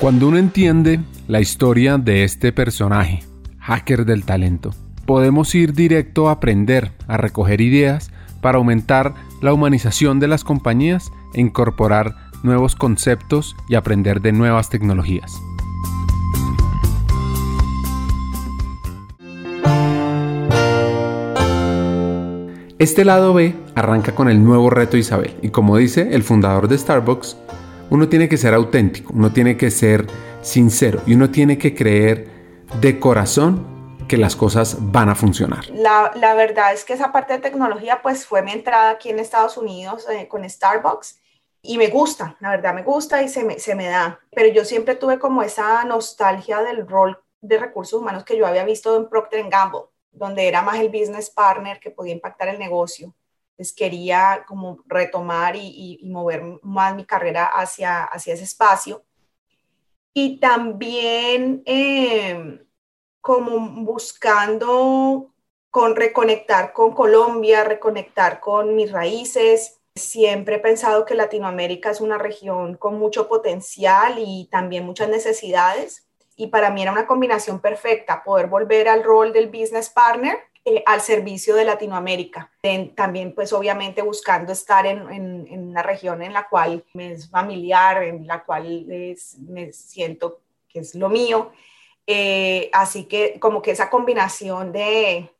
Cuando uno entiende la historia de este personaje, hacker del talento, podemos ir directo a aprender, a recoger ideas para aumentar la humanización de las compañías e incorporar nuevos conceptos y aprender de nuevas tecnologías. Este lado B arranca con el nuevo reto Isabel y como dice el fundador de Starbucks, uno tiene que ser auténtico, uno tiene que ser sincero y uno tiene que creer de corazón que las cosas van a funcionar. La, la verdad es que esa parte de tecnología pues fue mi entrada aquí en Estados Unidos eh, con Starbucks y me gusta, la verdad me gusta y se me, se me da, pero yo siempre tuve como esa nostalgia del rol de recursos humanos que yo había visto en Procter Gamble donde era más el business partner que podía impactar el negocio. Entonces quería como retomar y, mover más mi carrera hacia, hacia ese espacio. Y también em, como buscando con reconectar con Colombia, reconectar con mis raíces. Siempre he pensado que Latinoamérica es una región con mucho potencial y también muchas necesidades y para mí era una combinación perfecta poder volver al rol del business partner eh, al servicio de Latinoamérica. también pues obviamente buscando estar en, en, una región en la cual me es familiar, en la cual me siento que es lo mío. Eh, así que como que esa combinación de,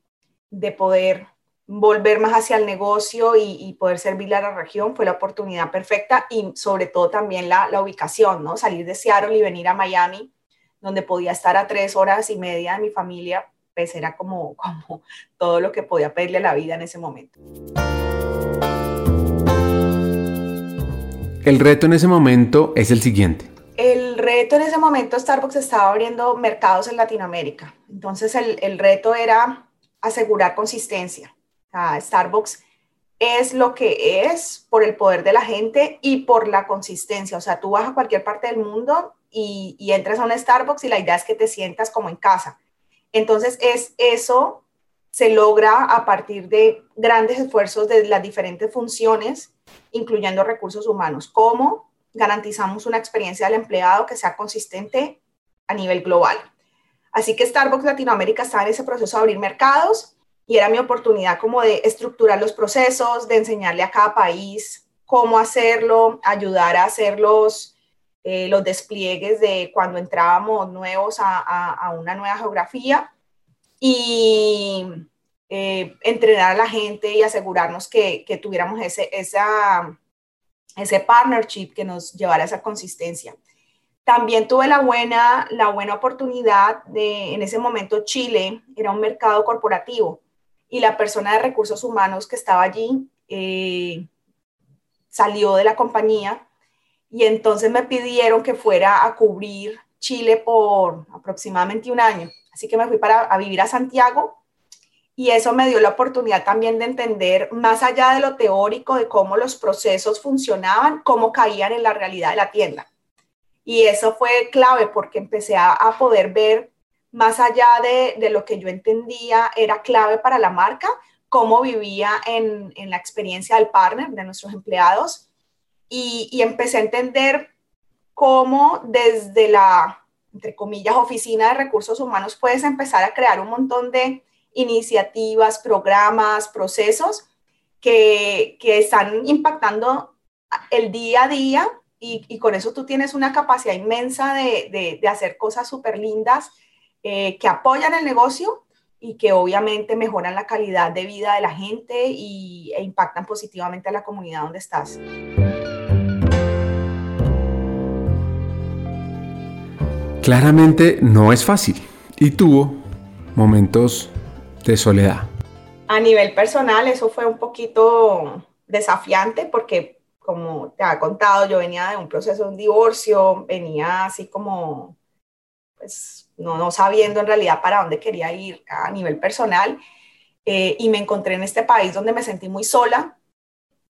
de poder volver más hacia el negocio y, y, poder servirle a la región fue la oportunidad perfecta y sobre todo también la, la ubicación, ¿no? Salir de Seattle y venir a Miami donde podía estar a tres horas y media de mi familia, pues era como, como todo lo que podía pedirle a la vida en ese momento. El reto en ese momento es el siguiente. El reto en ese momento, Starbucks estaba abriendo mercados en Latinoamérica. Entonces, el, el reto era asegurar consistencia. Starbucks es lo que es por el poder de la gente y por la consistencia. O sea, tú vas a cualquier parte del mundo y, entras a un Starbucks y la idea es que te sientas como en casa. Entonces, es eso se logra a partir de grandes esfuerzos de las diferentes funciones, incluyendo recursos humanos. ¿Cómo garantizamos una experiencia del empleado que sea consistente a nivel global? Así que Starbucks Latinoamérica está en ese proceso de abrir mercados y era mi oportunidad como de estructurar los procesos, de enseñarle a cada país cómo hacerlo, ayudar a hacerlos eh, los despliegues de cuando entrábamos nuevos a, una nueva geografía y eh, entrenar a la gente y asegurarnos que, tuviéramos ese, esa, ese partnership que nos llevara a esa consistencia. También tuve la buena, la buena oportunidad de, en ese momento Chile era un mercado corporativo y la persona de recursos humanos que estaba allí eh, salió de la compañía y entonces me pidieron que fuera a cubrir Chile por aproximadamente un año. Así que me fui para a vivir a Santiago y eso me dio la oportunidad también de entender más allá de lo teórico de cómo los procesos funcionaban, cómo caían en la realidad de la tienda. Y eso fue clave porque empecé a, poder ver más allá de, de, lo que yo entendía, era clave para la marca, cómo vivía en, en la experiencia del partner, de nuestros empleados, y, empecé a entender cómo desde la, entre comillas, oficina de recursos humanos puedes empezar a crear un montón de iniciativas, programas, procesos que, que están impactando el día a día y, y, con eso tú tienes una capacidad inmensa de, de, hacer cosas súper lindas eh, que apoyan el negocio y que obviamente mejoran la calidad de vida de la gente y, e impactan positivamente a la comunidad donde estás. Claramente no es fácil y tuvo momentos de soledad. A nivel personal eso fue un poquito desafiante porque como te ha contado, yo venía de un proceso de divorcio, venía así como, pues, no, no sabiendo en realidad para dónde quería ir a nivel personal. Eh, y me encontré en este país donde me sentí muy sola,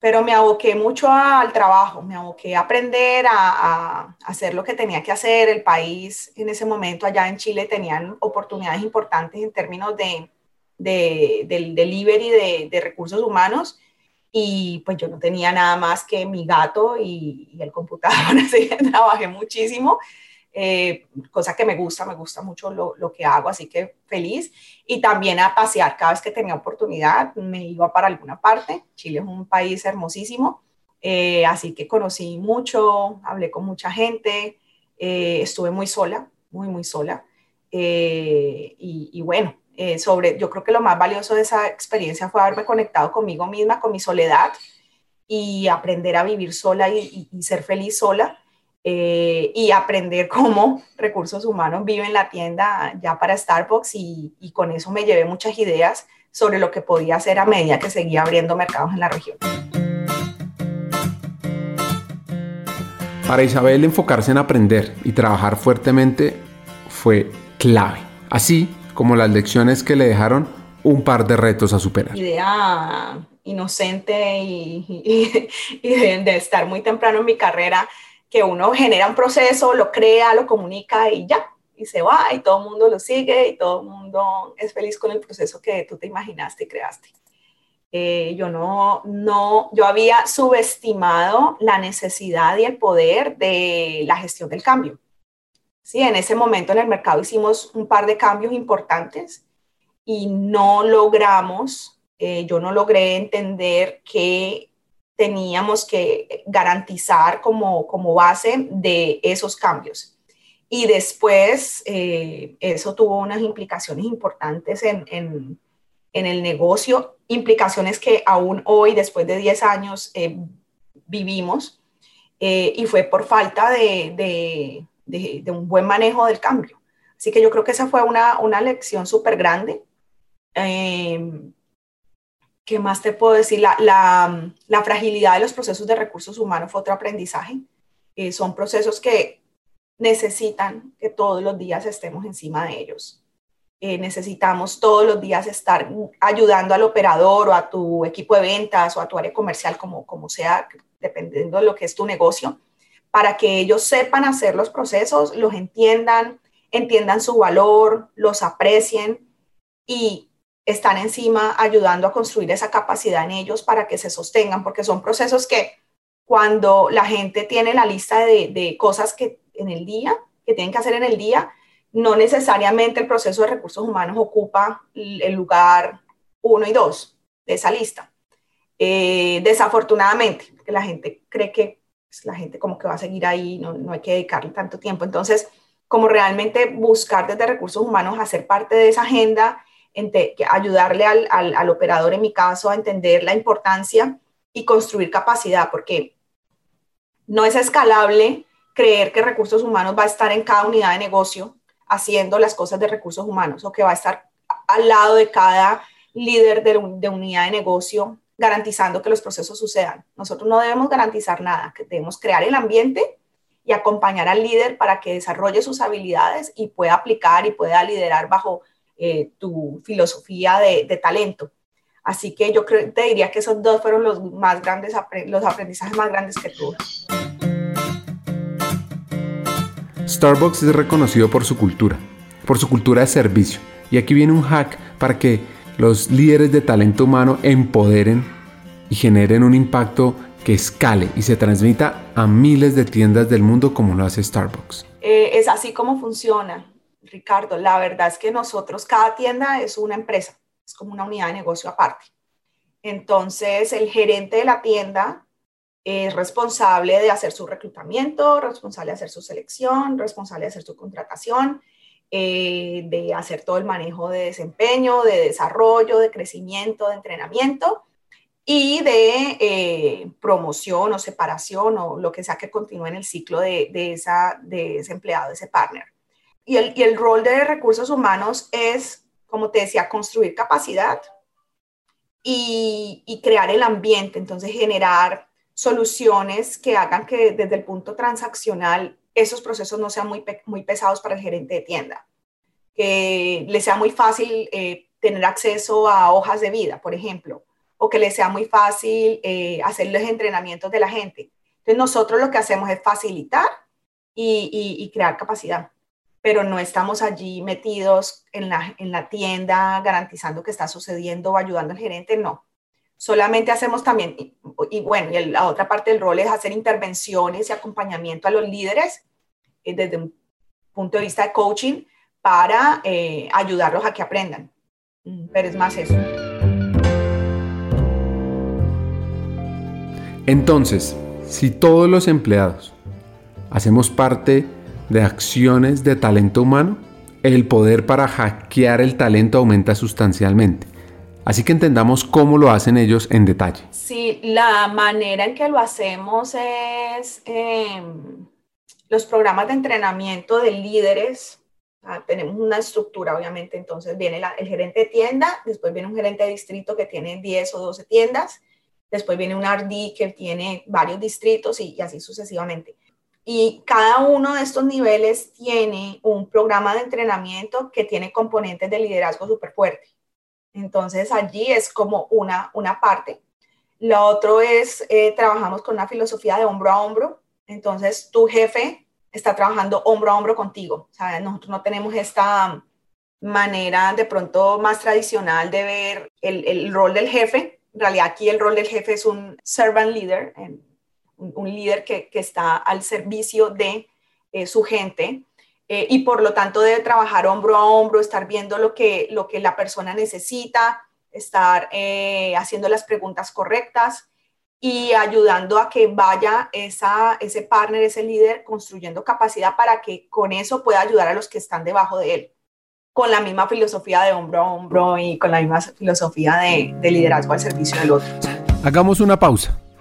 pero me aboqué mucho al trabajo, me aboqué a aprender, a, hacer lo que tenía que hacer. El país en ese momento allá en Chile tenían oportunidades importantes en términos de, del delivery de, de, recursos humanos y pues yo no tenía nada más que mi gato y, el computador, así que trabajé muchísimo. Eh, cosa que me gusta, me gusta mucho lo, que hago, así que feliz. Y también a pasear cada vez que tenía oportunidad, me iba para alguna parte. Chile es un país hermosísimo, eh, así que conocí mucho, hablé con mucha gente, eh, estuve muy sola, muy, muy sola. Y, y, bueno, sobre, yo creo que lo más valioso de esa experiencia fue haberme conectado conmigo misma, con mi soledad y aprender a vivir sola y ser feliz sola eh, y aprender cómo recursos humanos viven la tienda ya para Starbucks y, y, con eso me llevé muchas ideas sobre lo que podía hacer a medida que seguía abriendo mercados en la región. Para Isabel enfocarse en aprender y trabajar fuertemente fue clave, así como las lecciones que le dejaron un par de retos a superar. Idea inocente y, y, y de, de estar muy temprano en mi carrera que uno genera un proceso, lo crea, lo comunica y ya, y se va y todo el mundo lo sigue y todo el mundo es feliz con el proceso que tú te imaginaste y creaste. Eh, yo no, no, yo había subestimado la necesidad y el poder de la gestión del cambio. Sí, en ese momento en el mercado hicimos un par de cambios importantes y no logramos, eh, yo no logré entender que teníamos que garantizar como, como base de esos cambios. Y después eh, eso tuvo unas implicaciones importantes en, en, en, el negocio, implicaciones que aún hoy, después de 10 años, eh, vivimos. Eh, y fue por falta de, de, de, de, un buen manejo del cambio. Así que yo creo que esa fue una, una lección súper grande. ¿Qué más te puedo decir? La, la, fragilidad de los procesos de recursos humanos fue otro aprendizaje. Eh, son procesos que necesitan que todos los días estemos encima de ellos. Eh, necesitamos todos los días estar ayudando al operador o a tu equipo de ventas o a tu área comercial, como, como sea, dependiendo de lo que es tu negocio, para que ellos sepan hacer los procesos, los entiendan, entiendan su valor, los aprecien y están encima ayudando a construir esa capacidad en ellos para que se sostengan, porque son procesos que cuando la gente tiene la lista de, de, cosas que en el día, que tienen que hacer en el día, no necesariamente el proceso de recursos humanos ocupa el lugar uno y dos de esa lista. Eh, desafortunadamente, la gente cree que pues, la gente como que va a seguir ahí, no, no hay que dedicarle tanto tiempo. Entonces, como realmente buscar desde recursos humanos hacer parte de esa agenda ayudarle al, al, operador, en mi caso, a entender la importancia y construir capacidad, porque no es escalable creer que recursos humanos va a estar en cada unidad de negocio haciendo las cosas de recursos humanos o que va a estar al lado de cada líder de, de unidad de negocio garantizando que los procesos sucedan. Nosotros no debemos garantizar nada, que debemos crear el ambiente y acompañar al líder para que desarrolle sus habilidades y pueda aplicar y pueda liderar bajo eh, tu filosofía de, de, talento. Así que yo creo, te diría que esos dos fueron los más grandes, los aprendizajes más grandes que tuve. Starbucks es reconocido por su cultura, por su cultura de servicio. Y aquí viene un hack para que los líderes de talento humano empoderen y generen un impacto que escale y se transmita a miles de tiendas del mundo como lo hace Starbucks. Eh, es así como funciona. Ricardo, la verdad es que nosotros, cada tienda es una empresa, es como una unidad de negocio aparte. Entonces, el gerente de la tienda es responsable de hacer su reclutamiento, responsable de hacer su selección, responsable de hacer su contratación, eh, de hacer todo el manejo de desempeño, de desarrollo, de crecimiento, de entrenamiento y de eh, promoción o separación o lo que sea que continúe en el ciclo de, de, ese empleado, de ese partner. Y el, el rol de recursos humanos es, como te decía, construir capacidad y, y crear el ambiente, entonces generar soluciones que hagan que desde el punto transaccional esos procesos no sean muy, pesados para el gerente de tienda, que le sea muy fácil eh, tener acceso a hojas de vida, por ejemplo, o que le sea muy fácil eh, hacer los entrenamientos de la gente. Entonces nosotros lo que hacemos es facilitar y, y crear capacidad pero no estamos allí metidos en la, en la tienda garantizando que está sucediendo o ayudando al gerente, no. Solamente hacemos también, y, y bueno, la otra parte del rol es hacer intervenciones y acompañamiento a los líderes eh, desde un punto de vista de coaching para eh, ayudarlos a que aprendan. Mm, pero es más eso. Entonces, si todos los empleados hacemos parte de acciones de talento humano, el poder para hackear el talento aumenta sustancialmente. Así que entendamos cómo lo hacen ellos en detalle. Sí, la manera en que lo hacemos es em, los programas de entrenamiento de líderes. Tenemos una estructura, obviamente, entonces viene el gerente de tienda, después viene un gerente de distrito que tiene 10 o 12 tiendas, después viene un RD que tiene varios distritos y así sucesivamente. Y cada uno de estos niveles tiene un programa de entrenamiento que tiene componentes de liderazgo súper fuerte. Entonces allí es como una, una parte. Lo otro es, eh, trabajamos con una filosofía de hombro a hombro. Entonces tu jefe está trabajando hombro a hombro contigo. O nosotros no tenemos esta manera de pronto más tradicional de ver el, el rol del jefe. En realidad aquí el rol del jefe es un servant leader, un, líder que, está al servicio de eh, su gente eh, y por lo tanto debe trabajar hombro a hombro, estar viendo lo que, lo que la persona necesita, estar eh, haciendo las preguntas correctas y ayudando a que vaya esa, ese partner, ese líder, construyendo capacidad para que con eso pueda ayudar a los que están debajo de él, con la misma filosofía de hombro a hombro y con la misma filosofía de, de liderazgo al servicio del otro. Hagamos una pausa.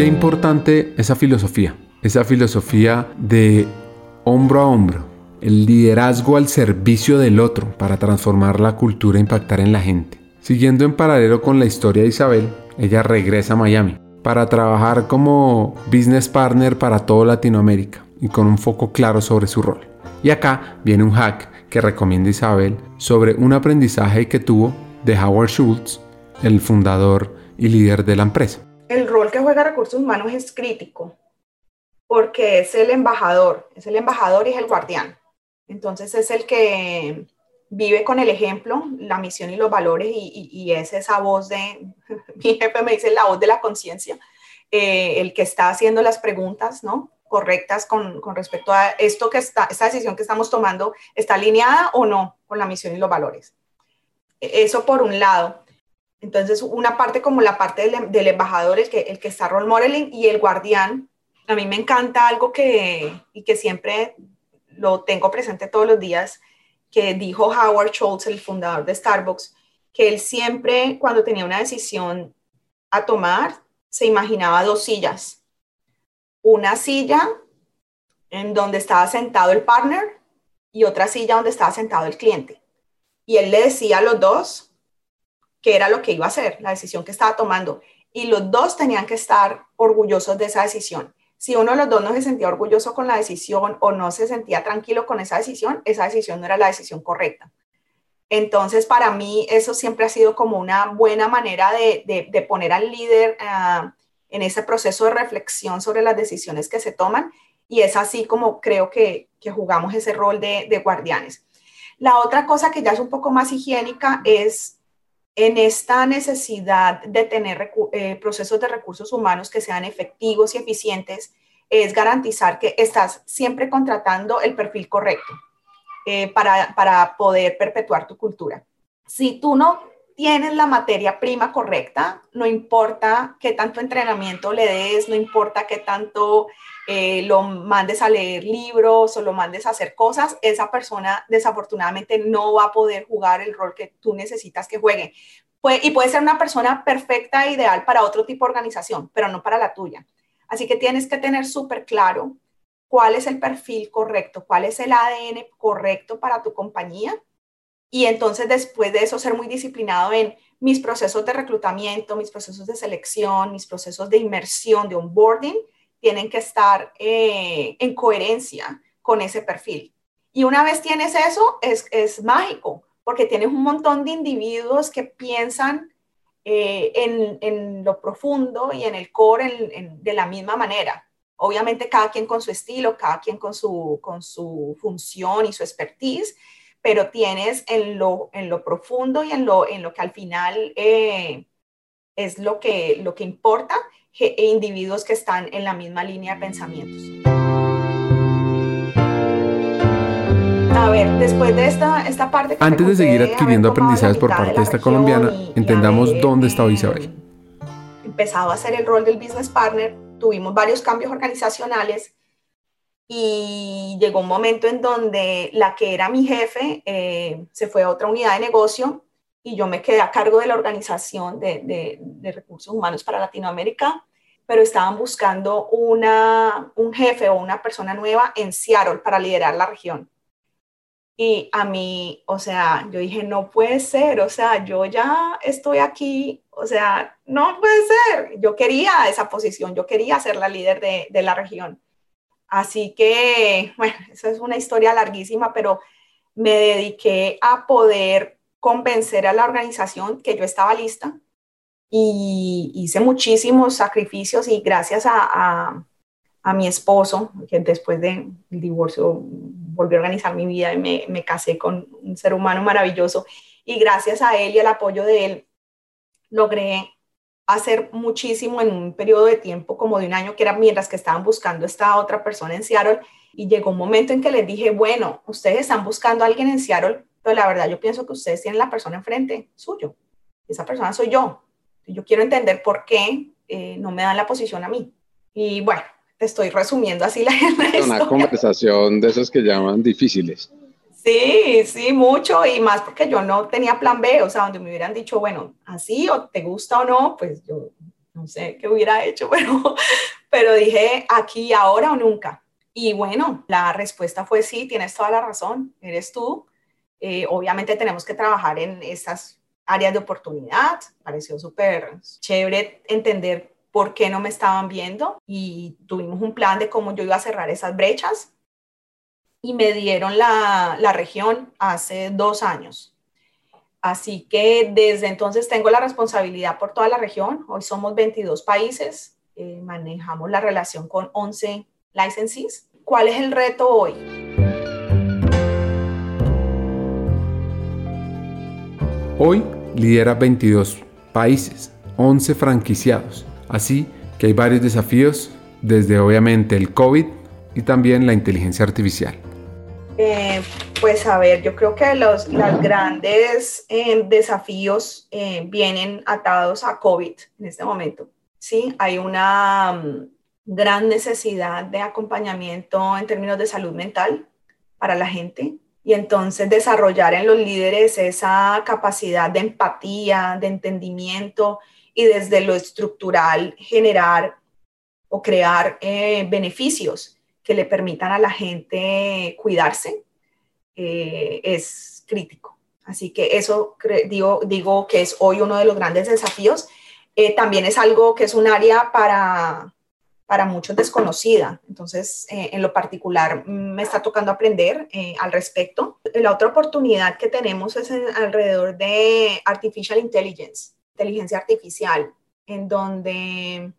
Qué importante esa filosofía, esa filosofía de hombro a hombro, el liderazgo al servicio del otro para transformar la cultura e impactar en la gente. Siguiendo en paralelo con la historia de Isabel, ella regresa a Miami para trabajar como business partner para toda Latinoamérica y con un foco claro sobre su rol. Y acá viene un hack que recomienda Isabel sobre un aprendizaje que tuvo de Howard Schultz, el fundador y líder de la empresa. El rol que juega recursos humanos es crítico porque es el embajador, es el embajador y es el guardián. Entonces es el que vive con el ejemplo, la misión y los valores y, es esa voz de, mi jefe me dice la voz de la conciencia, eh, el que está haciendo las preguntas, ¿no? correctas con, respecto a esto que está, esta decisión que estamos tomando, ¿está alineada o no con la misión y los valores? E, eso por un lado. Entonces, una parte como la parte del, embajador, el que, el que está role modeling y el guardián. A mí me encanta algo que, y que siempre lo tengo presente todos los días, que dijo Howard Schultz, el fundador de Starbucks, que él siempre, cuando tenía una decisión a tomar, se imaginaba dos sillas una silla en donde estaba sentado el partner y otra silla donde estaba sentado el cliente. Y él le decía a los dos qué era lo que iba a hacer, la decisión que estaba tomando. Y los dos tenían que estar orgullosos de esa decisión. Si uno de los dos no se sentía orgulloso con la decisión o no se sentía tranquilo con esa decisión, esa decisión no era la decisión correcta. Entonces, para mí, eso siempre ha sido como una buena manera de, poner al líder uh, en ese proceso de reflexión sobre las decisiones que se toman y es así como creo que, jugamos ese rol de, guardianes. La otra cosa que ya es un poco más higiénica es en esta necesidad de tener eh, procesos de recursos humanos que sean efectivos y eficientes, es garantizar que estás siempre contratando el perfil correcto eh, para, para poder perpetuar tu cultura. Si tú no tienes la materia prima correcta, no importa qué tanto entrenamiento le des, no importa qué tanto eh, lo mandes a leer libros o lo mandes a hacer cosas, esa persona desafortunadamente no va a poder jugar el rol que tú necesitas que juegue. y puede ser una persona perfecta e ideal para otro tipo de organización, pero no para la tuya. Así que tienes que tener súper claro cuál es el perfil correcto, cuál es el ADN correcto para tu compañía y entonces después de eso ser muy disciplinado en mis procesos de reclutamiento, mis procesos de selección, mis procesos de inmersión, de onboarding, tienen que estar eh, en coherencia con ese perfil. Y una vez tienes eso, es, es mágico, porque tienes un montón de individuos que piensan eh, en, en, lo profundo y en el core de la misma manera. Obviamente cada quien con su estilo, cada quien con su, con su función y su expertise, pero tienes en lo, en lo profundo y en lo, en lo que al final eh, es lo que, lo que importa, e individuos que están en la misma línea de pensamientos. A ver, después de esta, esta parte... Antes de seguir adquiriendo aprendizajes por parte de esta colombiana, entendamos dónde está Isabel. Empezado a hacer el rol del business partner, tuvimos varios cambios organizacionales y llegó un momento en donde la que era mi jefe eh, se fue a otra unidad de negocio y yo me quedé a cargo de la organización de, de, recursos humanos para Latinoamérica, pero estaban buscando una, un jefe o una persona nueva en Seattle para liderar la región. Y a mí, o sea, yo dije, no puede ser, o sea, yo ya estoy aquí, o sea, no puede ser. Yo quería esa posición, yo quería ser la líder de, de la región. Así que, bueno, esa es una historia larguísima, pero me dediqué a poder convencer a la organización que yo estaba lista y hice muchísimos sacrificios y gracias a, mi esposo, que después del divorcio volvió a organizar mi vida y me, me casé con un ser humano maravilloso y gracias a él y al apoyo de él logré hacer muchísimo en un periodo de tiempo como de un año, que era mientras que estaban buscando esta otra persona en Seattle. Y llegó un momento en que les dije, bueno, ustedes están buscando a alguien en Seattle, pero la verdad yo pienso que ustedes tienen la persona enfrente suyo. Esa persona soy yo. Yo quiero entender por qué eh, no me dan la posición a mí. Y bueno, te estoy resumiendo así la, la Una conversación de esos que llaman difíciles. Sí, sí, mucho y más porque yo no tenía plan B, o sea, donde me hubieran dicho, bueno, así o te gusta o no, pues yo no sé qué hubiera hecho, pero, pero dije aquí, ahora o nunca. Y bueno, la respuesta fue sí, tienes toda la razón, eres tú. Eh, obviamente tenemos que trabajar en estas áreas de oportunidad. Pareció súper chévere entender por qué no me estaban viendo y tuvimos un plan de cómo yo iba a cerrar esas brechas y me dieron la, la región hace dos años. Así que desde entonces tengo la responsabilidad por toda la región. Hoy somos 22 países, eh, manejamos la relación con 11 licensees. ¿Cuál es el reto hoy? Hoy lidera 22 países, 11 franquiciados. Así que hay varios desafíos, desde obviamente el COVID y también la inteligencia artificial. Eh, pues a ver, yo creo que los grandes eh, desafíos eh, vienen atados a COVID en este momento. Sí, hay una mm, gran necesidad de acompañamiento en términos de salud mental para la gente y entonces desarrollar en los líderes esa capacidad de empatía, de entendimiento y desde lo estructural generar o crear beneficios que le permitan a la gente cuidarse eh, es crítico. Así que eso digo, digo que es hoy uno de los grandes desafíos. Eh, también es algo que es un área para, para muchos desconocida. Entonces, eh, en lo particular, me está tocando aprender al respecto. La otra oportunidad que tenemos es alrededor de Artificial Intelligence, inteligencia artificial, en donde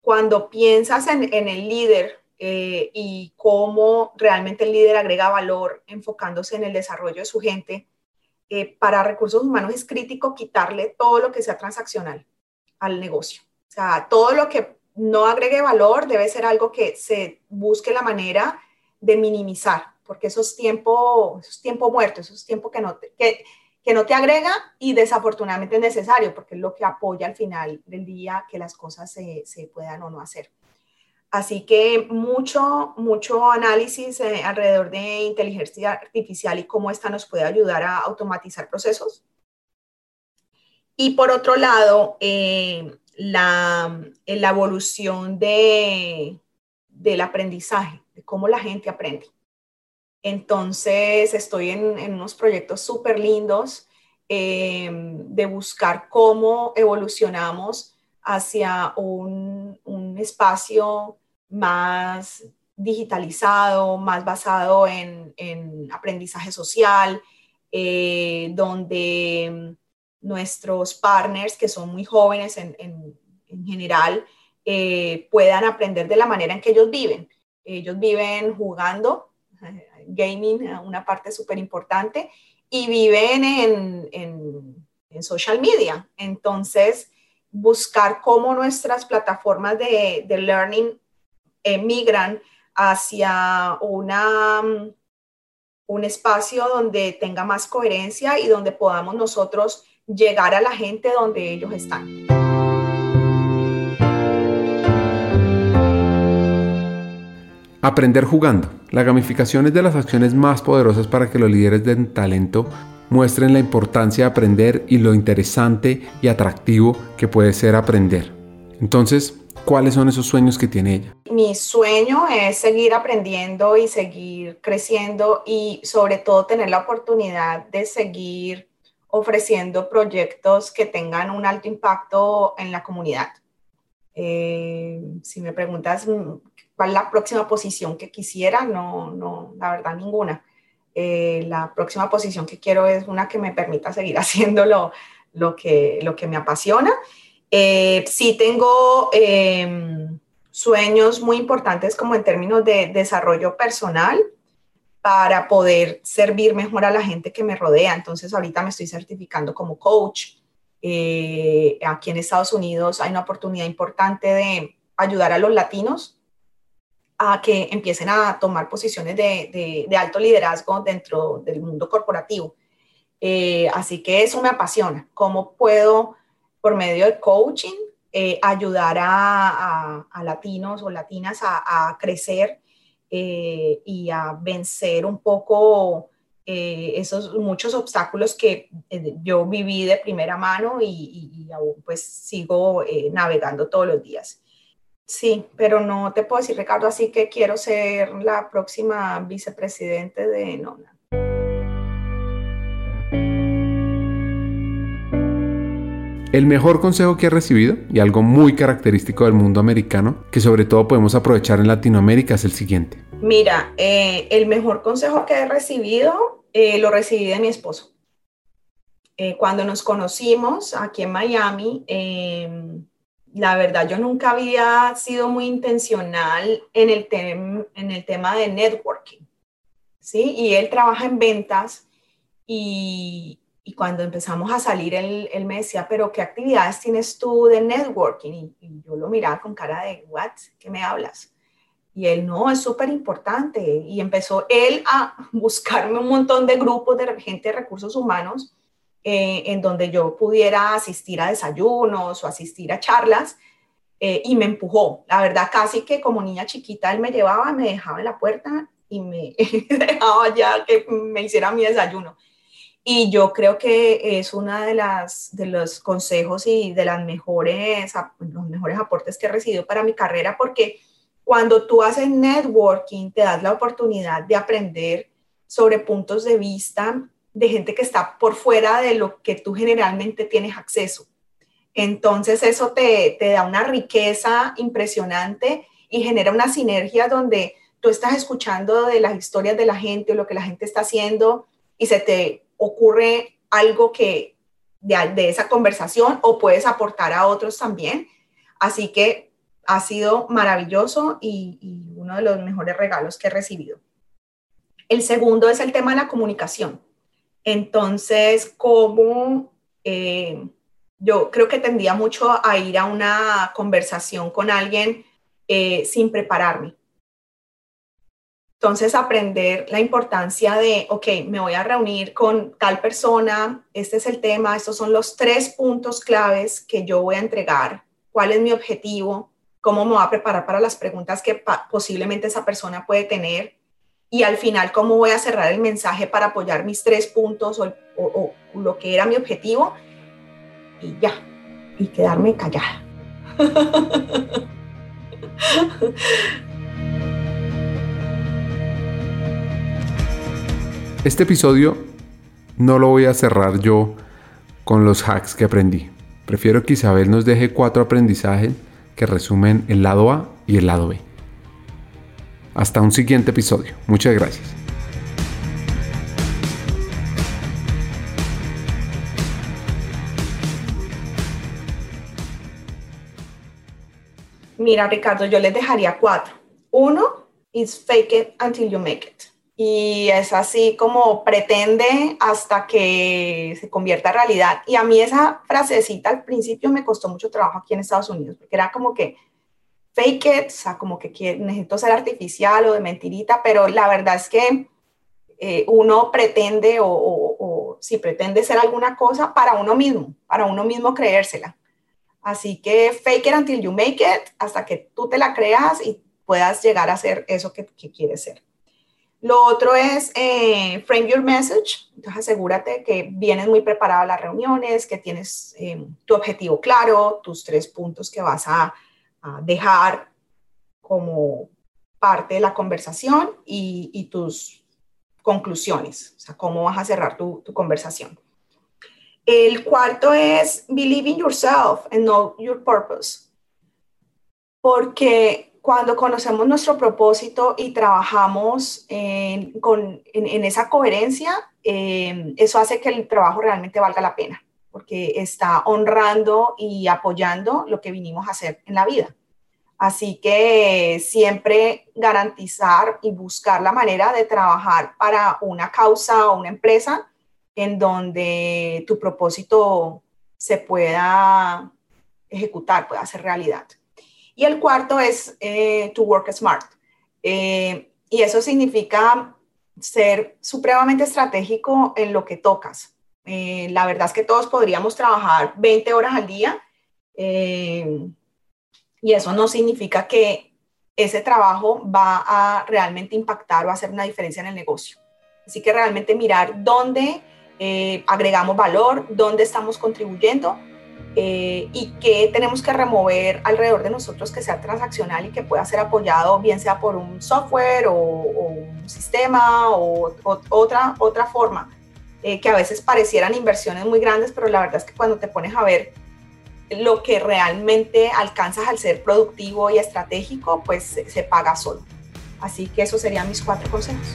cuando piensas en, el líder eh, y cómo realmente el líder agrega valor enfocándose en el desarrollo de su gente. Eh, para recursos humanos es crítico quitarle todo lo que sea transaccional al negocio. O sea, todo lo que no agregue valor debe ser algo que se busque la manera de minimizar, porque eso es tiempo, eso es tiempo muerto, eso es tiempo que no, te, que, que no te agrega y desafortunadamente es necesario, porque es lo que apoya al final del día que las cosas se, se puedan o no hacer. Así que mucho, mucho análisis eh, alrededor de inteligencia artificial y cómo esta nos puede ayudar a automatizar procesos. Y por otro lado, eh, la, la, evolución de, del aprendizaje, de cómo la gente aprende. Entonces, estoy en, en unos proyectos súper lindos em, de buscar cómo evolucionamos hacia un, espacio más digitalizado, más basado en, aprendizaje social, eh, donde nuestros partners, que son muy jóvenes en, general, eh, puedan aprender de la manera en que ellos viven. Ellos viven jugando, eh, gaming, una parte súper importante, y viven en, en, social media. Entonces, buscar cómo nuestras plataformas de, de learning emigran hacia una, un espacio donde tenga más coherencia y donde podamos nosotros llegar a la gente donde ellos están. Aprender jugando. La gamificación es de las acciones más poderosas para que los líderes de talento muestren la importancia de aprender y lo interesante y atractivo que puede ser aprender. Entonces, ¿cuáles son esos sueños que tiene ella? Mi sueño es seguir aprendiendo y seguir creciendo y sobre todo tener la oportunidad de seguir ofreciendo proyectos que tengan un alto impacto en la comunidad. Eh, si me preguntas mm, cuál es la próxima posición que quisiera, no, no, la verdad ninguna. Eh, la próxima posición que quiero es una que me permita seguir haciendo lo, que, lo que me apasiona. Eh, sí tengo em, sueños muy importantes como en términos de desarrollo personal para poder servir mejor a la gente que me rodea. Entonces ahorita me estoy certificando como coach. Eh, aquí en Estados Unidos hay una oportunidad importante de ayudar a los latinos a que empiecen a tomar posiciones de, alto liderazgo dentro del mundo corporativo. Eh, así que eso me apasiona. ¿Cómo puedo, por medio de coaching, eh, ayudar a, latinos o latinas a crecer eh, y a vencer un poco eh, esos muchos obstáculos que eh, yo viví de primera mano y, aún pues sigo navegando todos los días. Sí, pero no te puedo decir, Ricardo, así que quiero ser la próxima vicepresidente de NONA. El mejor consejo que he recibido, y algo muy característico del mundo americano, que sobre todo podemos aprovechar en Latinoamérica, es el siguiente. Mira, eh, el mejor consejo que he recibido eh, lo recibí de mi esposo. Eh, cuando nos conocimos aquí en Miami, em, la verdad yo nunca había sido muy intencional en el, en el tema de networking. ¿sí? Y él trabaja en ventas y, y cuando empezamos a salir, él, él, me decía, pero ¿qué actividades tienes tú de networking? Y, yo lo miraba con cara de, ¿what? ¿Qué me hablas? Y él, no, es súper importante. Y empezó él a buscarme un montón de grupos de gente de recursos humanos eh, en donde yo pudiera asistir a desayunos o asistir a charlas. Eh, y me empujó. La verdad, casi que como niña chiquita, él me llevaba, me dejaba en la puerta y me dejaba ya que me hiciera mi desayuno. Y yo creo que es una de las de los consejos y de las mejores los mejores aportes que he recibido para mi carrera porque cuando tú haces networking te das la oportunidad de aprender sobre puntos de vista de gente que está por fuera de lo que tú generalmente tienes acceso. Entonces eso te, te da una riqueza impresionante y genera una sinergia donde tú estás escuchando de las historias de la gente o lo que la gente está haciendo y se te ocurre algo que de, esa conversación o puedes aportar a otros también. Así que ha sido maravilloso y, uno de los mejores regalos que he recibido. El segundo es el tema de la comunicación. Entonces, como eh, yo creo que tendía mucho a ir a una conversación con alguien eh, sin prepararme. Entonces, aprender la importancia de, ok, me voy a reunir con tal persona, este es el tema, estos son los tres puntos claves que yo voy a entregar, cuál es mi objetivo, cómo me voy a preparar para las preguntas que posiblemente esa persona puede tener y al final cómo voy a cerrar el mensaje para apoyar mis tres puntos o, o lo que era mi objetivo y ya, y quedarme callada. Este episodio no lo voy a cerrar yo con los hacks que aprendí. Prefiero que Isabel nos deje cuatro aprendizajes que resumen el lado A y el lado B. Hasta un siguiente episodio. Muchas gracias. Mira, Ricardo, yo les dejaría cuatro. Uno is fake it until you make it. Y es así como pretende hasta que se convierta en realidad. Y a mí esa frasecita al principio me costó mucho trabajo aquí en Estados Unidos, porque era como que fake it, o sea, como que necesito ser artificial o de mentirita, pero la verdad es que eh, uno pretende o, si pretende ser alguna cosa para uno mismo, para uno mismo creérsela. Así que fake it until you make it, hasta que tú te la creas y puedas llegar a ser eso que, quieres ser. Lo otro es eh, frame your message. Entonces asegúrate que vienes muy preparado a las reuniones, que tienes eh, tu objetivo claro, tus tres puntos que vas a, dejar como parte de la conversación y, tus conclusiones, o sea, cómo vas a cerrar tu conversación. El cuarto es believe in yourself and know your purpose. Porque cuando conocemos nuestro propósito y trabajamos en, con, en, esa coherencia, eh, eso hace que el trabajo realmente valga la pena, porque está honrando y apoyando lo que vinimos a hacer en la vida. Así que siempre garantizar y buscar la manera de trabajar para una causa o una empresa en donde tu propósito se pueda ejecutar, pueda ser realidad. Y el cuarto es eh, to work smart. Eh, y eso significa ser supremamente estratégico en lo que tocas. Eh, la verdad es que todos podríamos trabajar 20 horas al día y eso no significa que ese trabajo va a realmente impactar o hacer una diferencia en el negocio. Así que realmente mirar dónde agregamos valor, dónde estamos contribuyendo eh, y qué tenemos que remover alrededor de nosotros que sea transaccional y que pueda ser apoyado, bien sea por un software o, un sistema o, otra, otra forma, eh, que a veces parecieran inversiones muy grandes, pero la verdad es que cuando te pones a ver lo que realmente alcanzas al ser productivo y estratégico, pues se paga solo. Así que esos serían mis cuatro consejos.